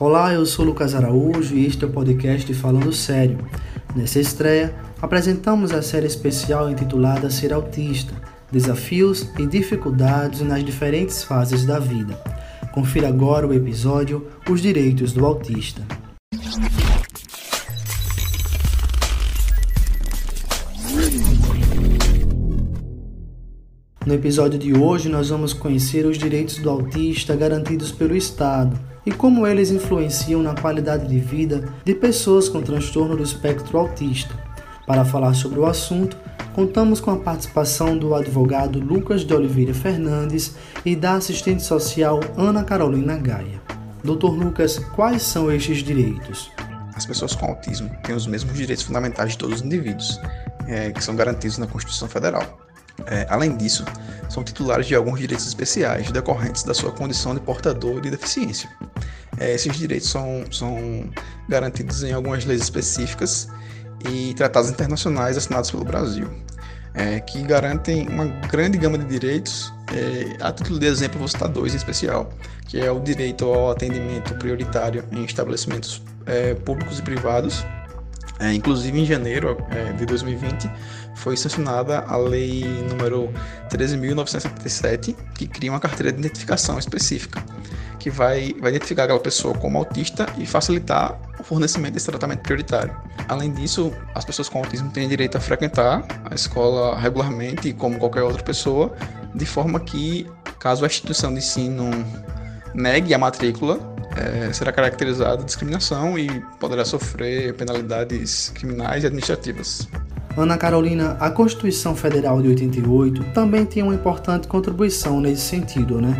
Olá, eu sou Lucas Araújo e este é o podcast Falando Sério. Nessa estreia, apresentamos a série especial intitulada Ser Autista: Desafios e Dificuldades nas Diferentes Fases da Vida. Confira agora o episódio Os Direitos do Autista. No episódio de hoje, nós vamos conhecer os direitos do autista garantidos pelo Estado e como eles influenciam na qualidade de vida de pessoas com transtorno do espectro autista. Para falar sobre o assunto, contamos com a participação do advogado Lucas de Oliveira Fernandes e da assistente social Ana Carolina Gaia. Doutor Lucas, quais são estes direitos? As pessoas com autismo têm os mesmos direitos fundamentais de todos os indivíduos, é, que são garantidos na Constituição Federal. É, além disso, são titulares de alguns direitos especiais decorrentes da sua condição de portador de deficiência. É, esses direitos são, são garantidos em algumas leis específicas e tratados internacionais assinados pelo Brasil, é, que garantem uma grande gama de direitos. É, a título de exemplo, vou citar dois em especial, que é o direito ao atendimento prioritário em estabelecimentos é, públicos e privados, é, inclusive, em janeiro é, de 2020, foi sancionada a Lei número 13.977, que cria uma carteira de identificação específica, que vai, vai identificar aquela pessoa como autista e facilitar o fornecimento desse tratamento prioritário. Além disso, as pessoas com autismo têm direito a frequentar a escola regularmente, como qualquer outra pessoa, de forma que, caso a instituição de ensino negue a matrícula, é, será caracterizada discriminação e poderá sofrer penalidades criminais e administrativas. Ana Carolina, a Constituição Federal de 88 também tem uma importante contribuição nesse sentido, né?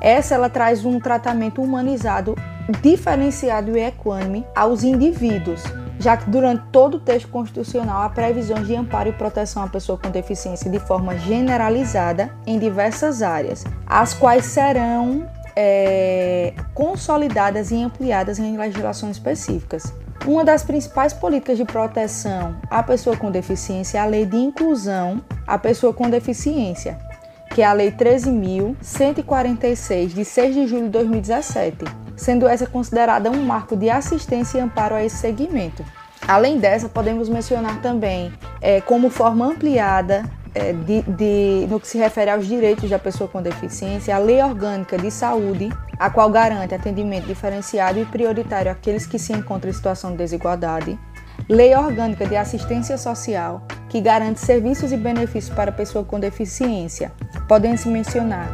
Essa ela traz um tratamento humanizado, diferenciado e equânime aos indivíduos, já que durante todo o texto constitucional há previsões de amparo e proteção à pessoa com deficiência de forma generalizada em diversas áreas, as quais serão é, consolidadas e ampliadas em legislações específicas. Uma das principais políticas de proteção à pessoa com deficiência é a Lei de Inclusão à Pessoa com Deficiência, que é a Lei 13.146, de 6 de julho de 2017, sendo essa considerada um marco de assistência e amparo a esse segmento. Além dessa, podemos mencionar também, é, como forma ampliada de, de, no que se refere aos direitos da pessoa com deficiência, a Lei Orgânica de Saúde, a qual garante atendimento diferenciado e prioritário àqueles que se encontram em situação de desigualdade. Lei Orgânica de Assistência Social, que garante serviços e benefícios para a pessoa com deficiência. Podem-se mencionar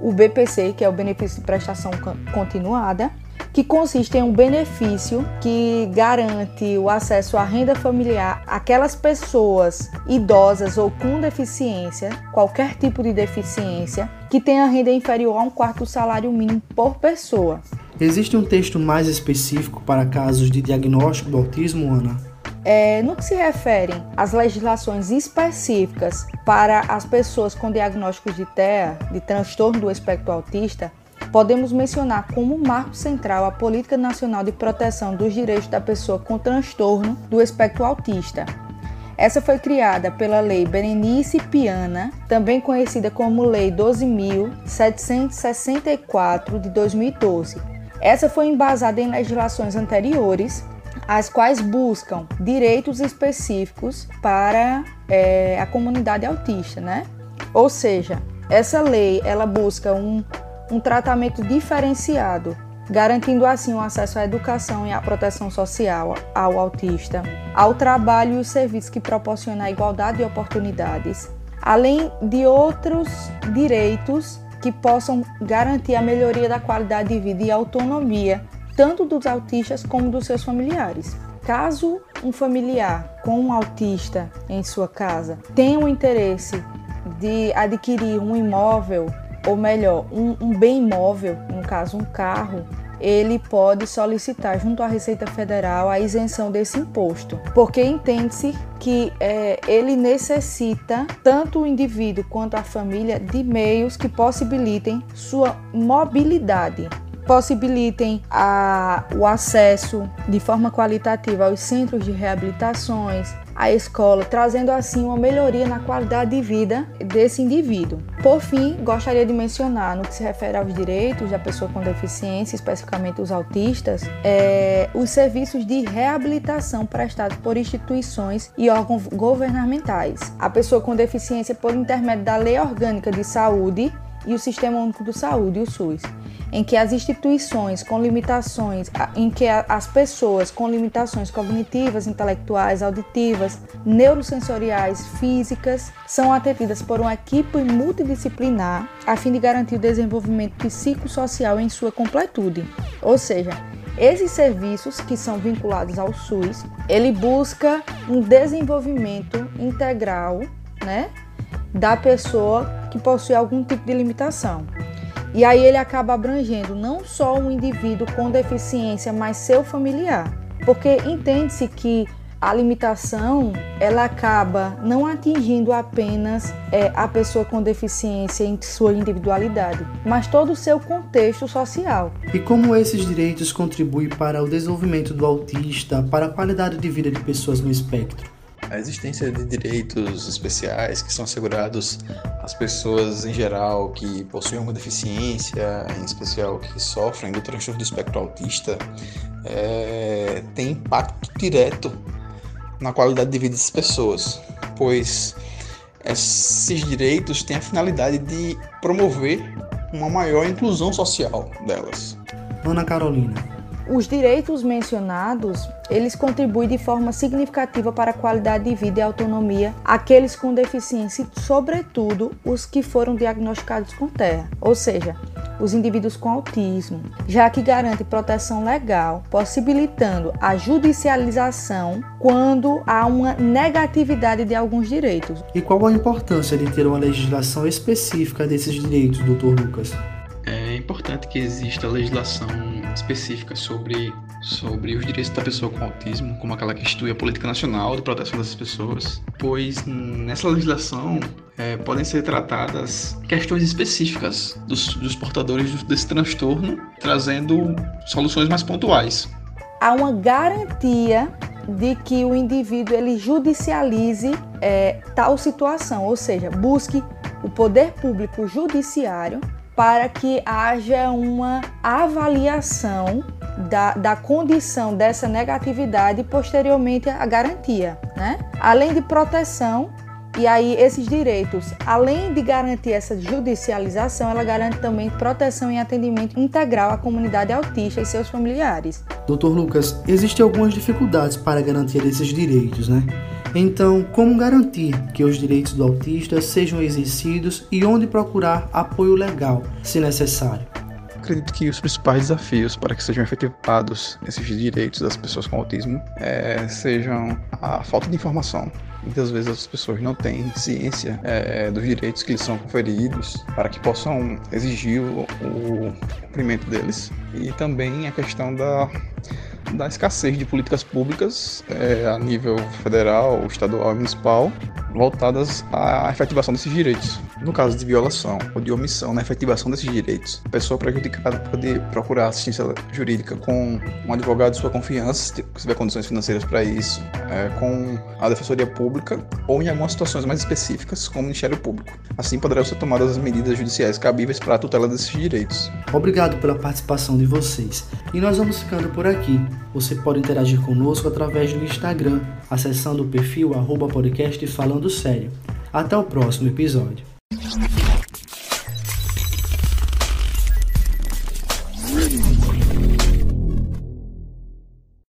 o BPC, que é o benefício de prestação continuada, que consiste em um benefício que garante o acesso à renda familiar àquelas pessoas idosas ou com deficiência, qualquer tipo de deficiência, que tenha renda inferior a um quarto do salário mínimo por pessoa. Existe um texto mais específico para casos de diagnóstico do autismo, Ana? É, no que se refere às legislações específicas para as pessoas com diagnósticos de TEA, de transtorno do espectro autista, podemos mencionar como marco central a Política Nacional de Proteção dos Direitos da Pessoa com Transtorno do Espectro Autista. Essa foi criada pela Lei Berenice Piana, também conhecida como Lei 12.764 de 2012. Essa foi embasada em legislações anteriores, as quais buscam direitos específicos para é, a comunidade autista, né? Ou seja, essa lei ela busca um um tratamento diferenciado, garantindo assim o acesso à educação e à proteção social ao autista, ao trabalho e os serviços que proporcionam igualdade de oportunidades, além de outros direitos que possam garantir a melhoria da qualidade de vida e autonomia, tanto dos autistas como dos seus familiares. Caso um familiar com um autista em sua casa tenha o interesse de adquirir um imóvel ou melhor, um, um bem imóvel, no caso um carro, ele pode solicitar junto à Receita Federal a isenção desse imposto, porque entende-se que é, ele necessita, tanto o indivíduo quanto a família, de meios que possibilitem sua mobilidade, possibilitem a, o acesso de forma qualitativa aos centros de reabilitações, à escola, trazendo assim uma melhoria na qualidade de vida desse indivíduo. Por fim, gostaria de mencionar, no que se refere aos direitos da pessoa com deficiência, especificamente os autistas, é, os serviços de reabilitação prestados por instituições e órgãos governamentais. A pessoa com deficiência, por intermédio da Lei Orgânica de Saúde e o Sistema Único de Saúde, o SUS em que as instituições com limitações, em que as pessoas com limitações cognitivas, intelectuais, auditivas, neurosensoriais, físicas, são atendidas por uma equipe multidisciplinar a fim de garantir o desenvolvimento psicossocial em sua completude. Ou seja, esses serviços que são vinculados ao SUS, ele busca um desenvolvimento integral, né, da pessoa que possui algum tipo de limitação. E aí ele acaba abrangendo não só um indivíduo com deficiência, mas seu familiar. Porque entende-se que a limitação ela acaba não atingindo apenas é, a pessoa com deficiência em sua individualidade, mas todo o seu contexto social. E como esses direitos contribuem para o desenvolvimento do autista, para a qualidade de vida de pessoas no espectro? A existência de direitos especiais que são assegurados às pessoas em geral que possuem uma deficiência, em especial que sofrem do transtorno do espectro autista, é, tem impacto direto na qualidade de vida dessas pessoas, pois esses direitos têm a finalidade de promover uma maior inclusão social delas. Ana Carolina, os direitos mencionados, eles contribuem de forma significativa para a qualidade de vida e autonomia aqueles com deficiência, sobretudo os que foram diagnosticados com TEA, ou seja, os indivíduos com autismo, já que garante proteção legal, possibilitando a judicialização quando há uma negatividade de alguns direitos. E qual a importância de ter uma legislação específica desses direitos, Dr. Lucas? É importante que exista legislação específica sobre, sobre os direitos da pessoa com autismo, como aquela que institui a política nacional de proteção dessas pessoas, pois nessa legislação é, podem ser tratadas questões específicas dos, dos portadores desse transtorno, trazendo soluções mais pontuais. Há uma garantia de que o indivíduo ele judicialize é, tal situação, ou seja, busque o poder público judiciário para que haja uma avaliação da, da condição dessa negatividade e posteriormente a garantia, né? Além de proteção, e aí esses direitos, além de garantir essa judicialização, ela garante também proteção e atendimento integral à comunidade autista e seus familiares. Doutor Lucas, existem algumas dificuldades para garantir esses direitos, né? Então, como garantir que os direitos do autista sejam exercidos e onde procurar apoio legal, se necessário? Acredito que os principais desafios para que sejam efetivados esses direitos das pessoas com autismo é, sejam a falta de informação. Muitas vezes as pessoas não têm ciência é, dos direitos que lhes são conferidos para que possam exigir o, o cumprimento deles. E também a questão da da escassez de políticas públicas é, a nível federal, estadual e municipal voltadas à efetivação desses direitos. No caso de violação ou de omissão na efetivação desses direitos, a pessoa prejudicada pode procurar assistência jurídica com um advogado de sua confiança, se tiver condições financeiras para isso, é, com a Defensoria Pública ou em algumas situações mais específicas, com o Ministério Público. Assim poderão ser tomadas as medidas judiciais cabíveis para a tutela desses direitos. Obrigado pela participação de vocês. E nós vamos ficando por aqui. Você pode interagir conosco através do Instagram, acessando o perfil arroba podcast falando sério. Até o próximo episódio.